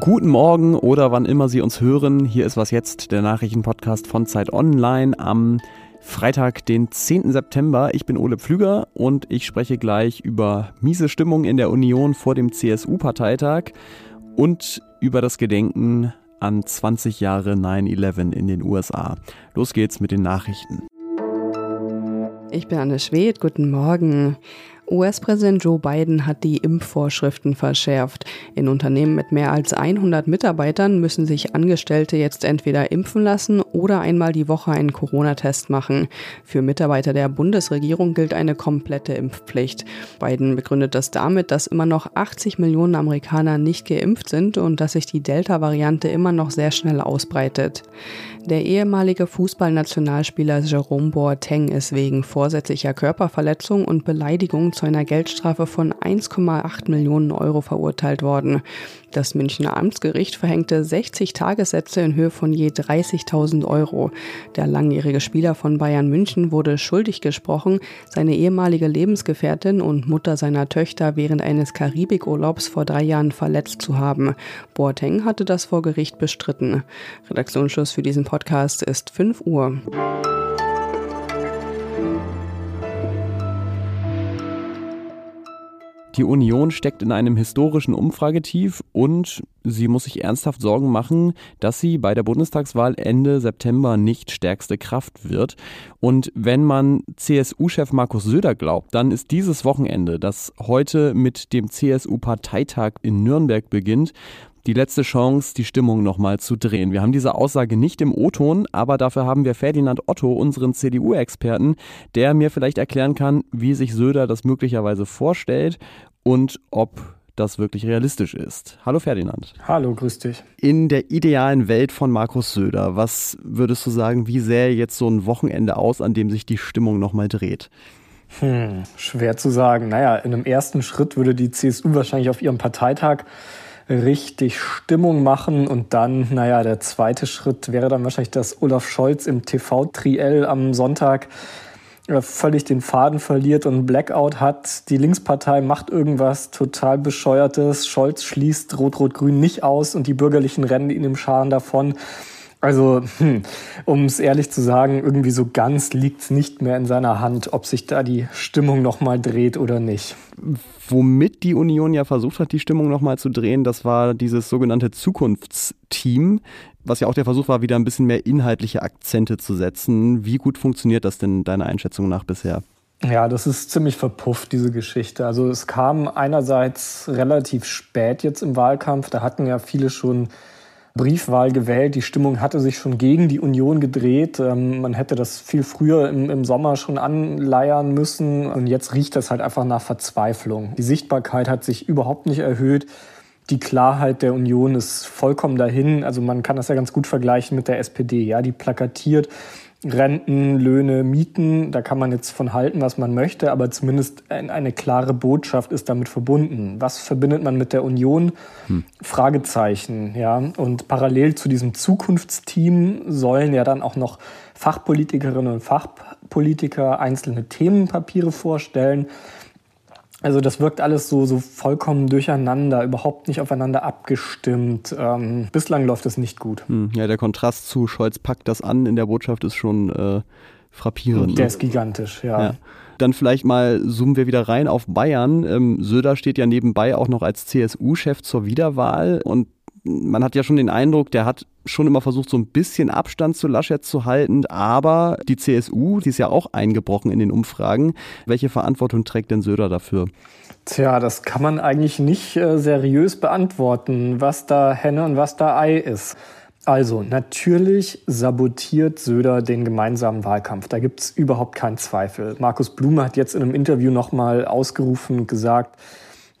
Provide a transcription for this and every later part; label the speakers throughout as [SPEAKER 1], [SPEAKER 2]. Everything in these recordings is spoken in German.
[SPEAKER 1] Guten Morgen oder wann immer Sie uns hören. Hier ist was jetzt, der Nachrichtenpodcast von Zeit Online am Freitag, den 10. September. Ich bin Ole Pflüger und ich spreche gleich über miese Stimmung in der Union vor dem CSU-Parteitag und über das Gedenken an 20 Jahre 9-11 in den USA. Los geht's mit den Nachrichten.
[SPEAKER 2] Ich bin Anne Schwedt, guten Morgen. US-Präsident Joe Biden hat die Impfvorschriften verschärft. In Unternehmen mit mehr als 100 Mitarbeitern müssen sich Angestellte jetzt entweder impfen lassen oder einmal die Woche einen Corona-Test machen. Für Mitarbeiter der Bundesregierung gilt eine komplette Impfpflicht. Biden begründet das damit, dass immer noch 80 Millionen Amerikaner nicht geimpft sind und dass sich die Delta-Variante immer noch sehr schnell ausbreitet. Der ehemalige Fußballnationalspieler Jerome Boateng ist wegen vorsätzlicher Körperverletzung und Beleidigung zu einer Geldstrafe von 1,8 Millionen Euro verurteilt worden. Das Münchner Amtsgericht verhängte 60 Tagessätze in Höhe von je 30.000 Euro. Der langjährige Spieler von Bayern München wurde schuldig gesprochen, seine ehemalige Lebensgefährtin und Mutter seiner Töchter während eines Karibikurlaubs vor drei Jahren verletzt zu haben. Boateng hatte das vor Gericht bestritten. Redaktionsschluss für diesen Podcast ist 5 Uhr.
[SPEAKER 1] Die Union steckt in einem historischen Umfragetief und sie muss sich ernsthaft Sorgen machen, dass sie bei der Bundestagswahl Ende September nicht stärkste Kraft wird. Und wenn man CSU-Chef Markus Söder glaubt, dann ist dieses Wochenende, das heute mit dem CSU-Parteitag in Nürnberg beginnt, die letzte Chance, die Stimmung nochmal zu drehen. Wir haben diese Aussage nicht im O-Ton, aber dafür haben wir Ferdinand Otto, unseren CDU-Experten, der mir vielleicht erklären kann, wie sich Söder das möglicherweise vorstellt und ob das wirklich realistisch ist. Hallo Ferdinand.
[SPEAKER 3] Hallo, grüß dich.
[SPEAKER 1] In der idealen Welt von Markus Söder, was würdest du sagen, wie sähe jetzt so ein Wochenende aus, an dem sich die Stimmung nochmal dreht?
[SPEAKER 3] Hm, schwer zu sagen. Naja, in einem ersten Schritt würde die CSU wahrscheinlich auf ihrem Parteitag richtig Stimmung machen. Und dann, naja, der zweite Schritt wäre dann wahrscheinlich, dass Olaf Scholz im TV-Triell am Sonntag äh, völlig den Faden verliert und Blackout hat. Die Linkspartei macht irgendwas total bescheuertes. Scholz schließt Rot-Rot-Grün nicht aus und die Bürgerlichen rennen in dem Scharen davon. Also, hm, um es ehrlich zu sagen, irgendwie so ganz liegt es nicht mehr in seiner Hand, ob sich da die Stimmung nochmal dreht oder nicht.
[SPEAKER 1] Womit die Union ja versucht hat, die Stimmung nochmal zu drehen, das war dieses sogenannte Zukunftsteam, was ja auch der Versuch war, wieder ein bisschen mehr inhaltliche Akzente zu setzen. Wie gut funktioniert das denn deiner Einschätzung nach bisher?
[SPEAKER 3] Ja, das ist ziemlich verpufft, diese Geschichte. Also es kam einerseits relativ spät jetzt im Wahlkampf. Da hatten ja viele schon Briefwahl gewählt. Die Stimmung hatte sich schon gegen die Union gedreht. Ähm, man hätte das viel früher im, im, Sommer schon anleiern müssen. Und jetzt riecht das halt einfach nach Verzweiflung. Die Sichtbarkeit hat sich überhaupt nicht erhöht. Die Klarheit der Union ist vollkommen dahin. Also man kann das ja ganz gut vergleichen mit der SPD. Ja, die plakatiert Renten, Löhne, Mieten, da kann man jetzt von halten, was man möchte, aber zumindest eine klare Botschaft ist damit verbunden. Was verbindet man mit der Union? Hm. Fragezeichen, ja. Und parallel zu diesem Zukunftsteam sollen ja dann auch noch Fachpolitikerinnen und Fachpolitiker einzelne Themenpapiere vorstellen. Also das wirkt alles so, so vollkommen durcheinander, überhaupt nicht aufeinander abgestimmt. Ähm, bislang läuft es nicht gut.
[SPEAKER 1] Hm, ja, der Kontrast zu Scholz packt das an in der Botschaft ist schon äh, frappierend.
[SPEAKER 3] Der ne? ist gigantisch, ja. ja.
[SPEAKER 1] Dann vielleicht mal zoomen wir wieder rein auf Bayern. Ähm, Söder steht ja nebenbei auch noch als CSU-Chef zur Wiederwahl und man hat ja schon den Eindruck, der hat schon immer versucht, so ein bisschen Abstand zu Laschet zu halten, aber die CSU, die ist ja auch eingebrochen in den Umfragen. Welche Verantwortung trägt denn Söder dafür?
[SPEAKER 3] Tja, das kann man eigentlich nicht äh, seriös beantworten, was da Henne und was da Ei ist. Also, natürlich sabotiert Söder den gemeinsamen Wahlkampf. Da gibt es überhaupt keinen Zweifel. Markus Blume hat jetzt in einem Interview nochmal ausgerufen und gesagt,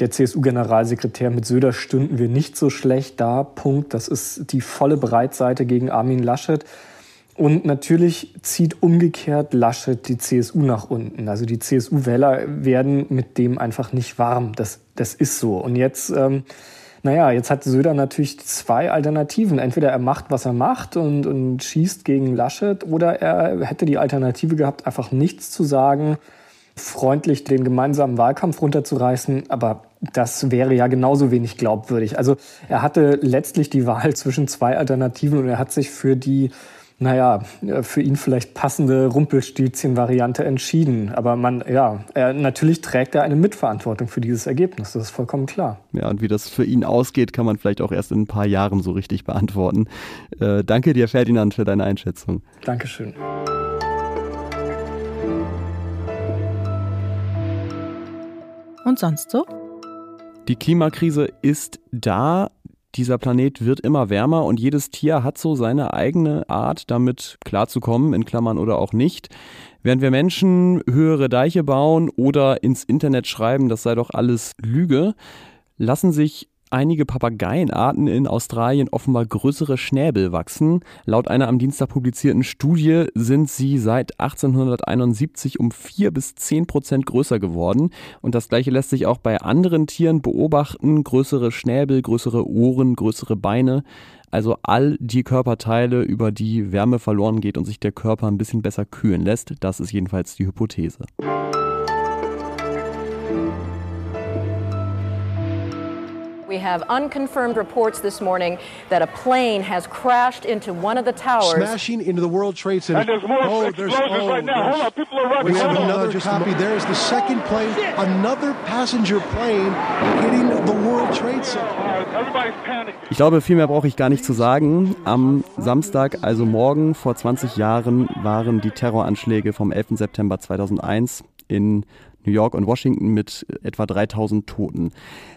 [SPEAKER 3] der CSU-Generalsekretär mit Söder stünden wir nicht so schlecht da. Punkt. Das ist die volle Breitseite gegen Armin Laschet. Und natürlich zieht umgekehrt Laschet die CSU nach unten. Also die CSU-Wähler werden mit dem einfach nicht warm. Das, das ist so. Und jetzt, ähm, naja, jetzt hat Söder natürlich zwei Alternativen. Entweder er macht, was er macht und, und schießt gegen Laschet, oder er hätte die Alternative gehabt, einfach nichts zu sagen freundlich den gemeinsamen Wahlkampf runterzureißen, aber das wäre ja genauso wenig glaubwürdig. Also er hatte letztlich die Wahl zwischen zwei Alternativen und er hat sich für die naja, für ihn vielleicht passende Rumpelstilzchen-Variante entschieden. Aber man, ja, er, natürlich trägt er eine Mitverantwortung für dieses Ergebnis. Das ist vollkommen klar.
[SPEAKER 1] Ja, und wie das für ihn ausgeht, kann man vielleicht auch erst in ein paar Jahren so richtig beantworten. Äh, danke dir, Ferdinand, für deine Einschätzung.
[SPEAKER 3] Dankeschön.
[SPEAKER 4] Und sonst so?
[SPEAKER 1] Die Klimakrise ist da dieser Planet wird immer wärmer und jedes Tier hat so seine eigene Art, damit klarzukommen, in Klammern oder auch nicht. Während wir Menschen höhere Deiche bauen oder ins Internet schreiben, das sei doch alles Lüge, lassen sich einige Papageienarten in Australien offenbar größere Schnäbel wachsen. Laut einer am Dienstag publizierten Studie sind sie seit 1871 um vier bis zehn Prozent größer geworden. Und das gleiche lässt sich auch bei anderen Tieren beobachten. Größere Schnäbel, größere Ohren, größere Beine. Also all die Körperteile, über die Wärme verloren geht und sich der Körper ein bisschen besser kühlen lässt. Das ist jedenfalls die Hypothese.
[SPEAKER 5] We have unconfirmed reports this morning that a plane has crashed into one of the towers.
[SPEAKER 6] Smashing into the World Trade Center.
[SPEAKER 7] And there's more oh, explosions there's, oh, right now. Hold on, people are running.
[SPEAKER 6] We have another copy. There is the second plane, another passenger plane hitting the World Trade Center.
[SPEAKER 1] Ich glaube, viel mehr brauche ich gar nicht zu sagen. Am Samstag, also morgen vor 20 Jahren, waren die Terroranschläge vom 11. September 2001 in New York und Washington mit etwa 3000 Toten.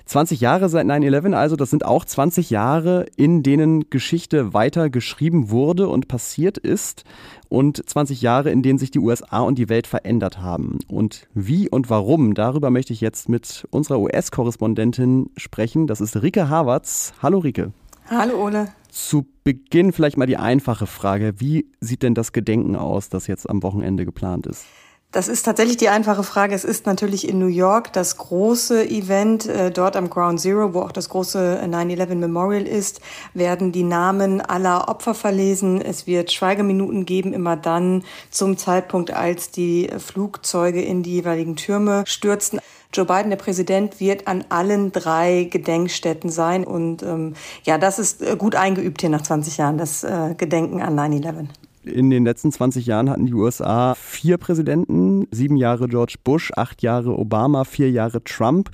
[SPEAKER 1] 20 Jahre seit 9-11 also, das sind auch 20 Jahre, in denen Geschichte weiter geschrieben wurde und passiert ist und 20 Jahre, in denen sich die USA und die Welt verändert haben. Und wie und warum, darüber möchte ich jetzt mit unserer US-Korrespondentin sprechen. Das ist Rike Havertz. Hallo Rike.
[SPEAKER 8] Hallo Ole.
[SPEAKER 1] Zu Beginn vielleicht mal die einfache Frage. Wie sieht denn das Gedenken aus, das jetzt am Wochenende geplant ist?
[SPEAKER 8] Das ist tatsächlich die einfache Frage. Es ist natürlich in New York das große Event. Äh, dort am Ground Zero, wo auch das große 9-11 Memorial ist, werden die Namen aller Opfer verlesen. Es wird Schweigeminuten geben, immer dann zum Zeitpunkt, als die Flugzeuge in die jeweiligen Türme stürzten. Joe Biden, der Präsident, wird an allen drei Gedenkstätten sein. Und ähm, ja, das ist äh, gut eingeübt hier nach 20 Jahren, das äh, Gedenken an 9-11.
[SPEAKER 1] In den letzten 20 Jahren hatten die USA vier Präsidenten, sieben Jahre George Bush, acht Jahre Obama, vier Jahre Trump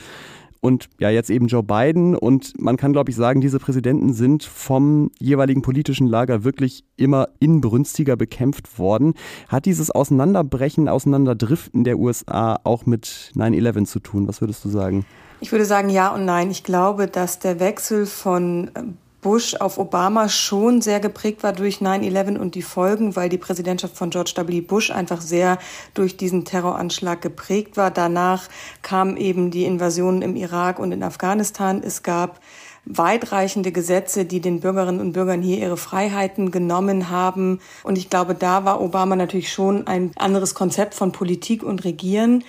[SPEAKER 1] und ja jetzt eben Joe Biden. Und man kann, glaube ich, sagen, diese Präsidenten sind vom jeweiligen politischen Lager wirklich immer inbrünstiger bekämpft worden. Hat dieses Auseinanderbrechen, Auseinanderdriften der USA auch mit 9-11 zu tun? Was würdest du sagen?
[SPEAKER 8] Ich würde sagen ja und nein. Ich glaube, dass der Wechsel von Bush auf Obama schon sehr geprägt war durch 9-11 und die Folgen, weil die Präsidentschaft von George W. Bush einfach sehr durch diesen Terroranschlag geprägt war. Danach kam eben die Invasion im Irak und in Afghanistan. Es gab weitreichende Gesetze, die den Bürgerinnen und Bürgern hier ihre Freiheiten genommen haben. Und ich glaube, da war Obama natürlich schon ein anderes Konzept von Politik und Regieren.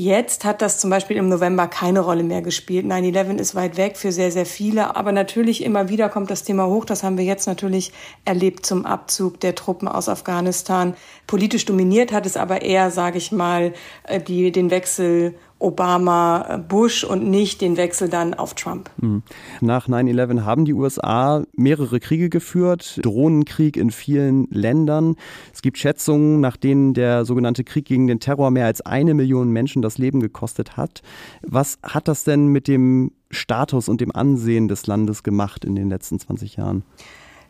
[SPEAKER 8] Jetzt hat das zum Beispiel im November keine Rolle mehr gespielt. 9-11 ist weit weg für sehr, sehr viele. Aber natürlich immer wieder kommt das Thema hoch. Das haben wir jetzt natürlich erlebt zum Abzug der Truppen aus Afghanistan. Politisch dominiert hat es aber eher, sage ich mal, äh, die, den Wechsel Obama-Bush und nicht den Wechsel dann auf Trump.
[SPEAKER 1] Hm. Nach 9-11 haben die USA mehrere Kriege geführt, Drohnenkrieg in vielen Ländern. Es gibt Schätzungen, nach denen der sogenannte Krieg gegen den Terror mehr als eine Million Menschen das Leben gekostet hat. Was hat das denn mit dem Status und dem Ansehen des Landes gemacht in den letzten 20 Jahren?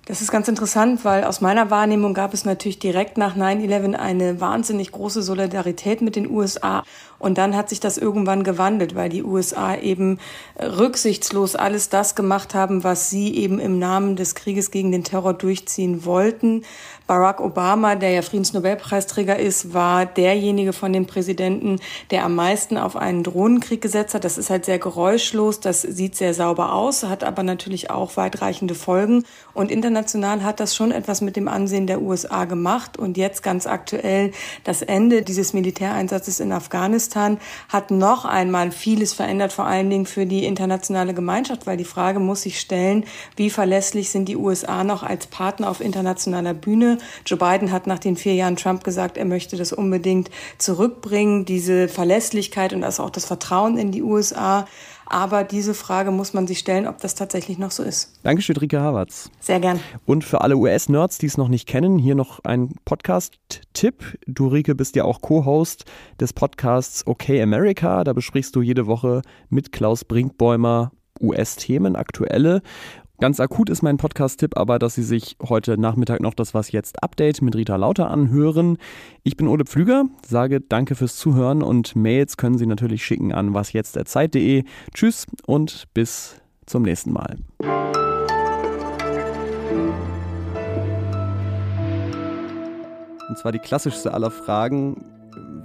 [SPEAKER 8] Das ist ganz interessant, weil aus meiner Wahrnehmung gab es natürlich direkt nach 9-11 eine wahnsinnig große Solidarität mit den USA. Und dann hat sich das irgendwann gewandelt, weil die USA eben rücksichtslos alles das gemacht haben, was sie eben im Namen des Krieges gegen den Terror durchziehen wollten. Barack Obama, der ja Friedensnobelpreisträger ist, war derjenige von den Präsidenten, der am meisten auf einen Drohnenkrieg gesetzt hat. Das ist halt sehr geräuschlos, das sieht sehr sauber aus, hat aber natürlich auch weitreichende Folgen. Und international hat das schon etwas mit dem Ansehen der USA gemacht. Und jetzt ganz aktuell das Ende dieses Militäreinsatzes in Afghanistan hat noch einmal vieles verändert, vor allen Dingen für die internationale Gemeinschaft, weil die Frage muss sich stellen, wie verlässlich sind die USA noch als Partner auf internationaler Bühne? Joe Biden hat nach den vier Jahren Trump gesagt, er möchte das unbedingt zurückbringen, diese Verlässlichkeit und also auch das Vertrauen in die USA. Aber diese Frage muss man sich stellen, ob das tatsächlich noch so ist.
[SPEAKER 1] Dankeschön, Rike Havertz.
[SPEAKER 8] Sehr gern.
[SPEAKER 1] Und für alle US-Nerds, die es noch nicht kennen, hier noch ein Podcast-Tipp. Du, Rike, bist ja auch Co-Host des Podcasts OK America. Da besprichst du jede Woche mit Klaus Brinkbäumer US-Themen, aktuelle. Ganz akut ist mein Podcast-Tipp aber, dass Sie sich heute Nachmittag noch das Was Jetzt Update mit Rita Lauter anhören. Ich bin Ole Pflüger, sage danke fürs Zuhören und Mails können Sie natürlich schicken an wasjetzt.zeit.de. Tschüss und bis zum nächsten Mal. Und zwar die klassischste aller Fragen.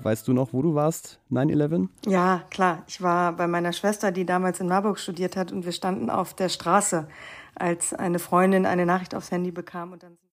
[SPEAKER 1] Weißt du noch, wo du warst, 9-11?
[SPEAKER 8] Ja, klar. Ich war bei meiner Schwester, die damals in Marburg studiert hat, und wir standen auf der Straße als eine Freundin eine Nachricht aufs Handy bekam und dann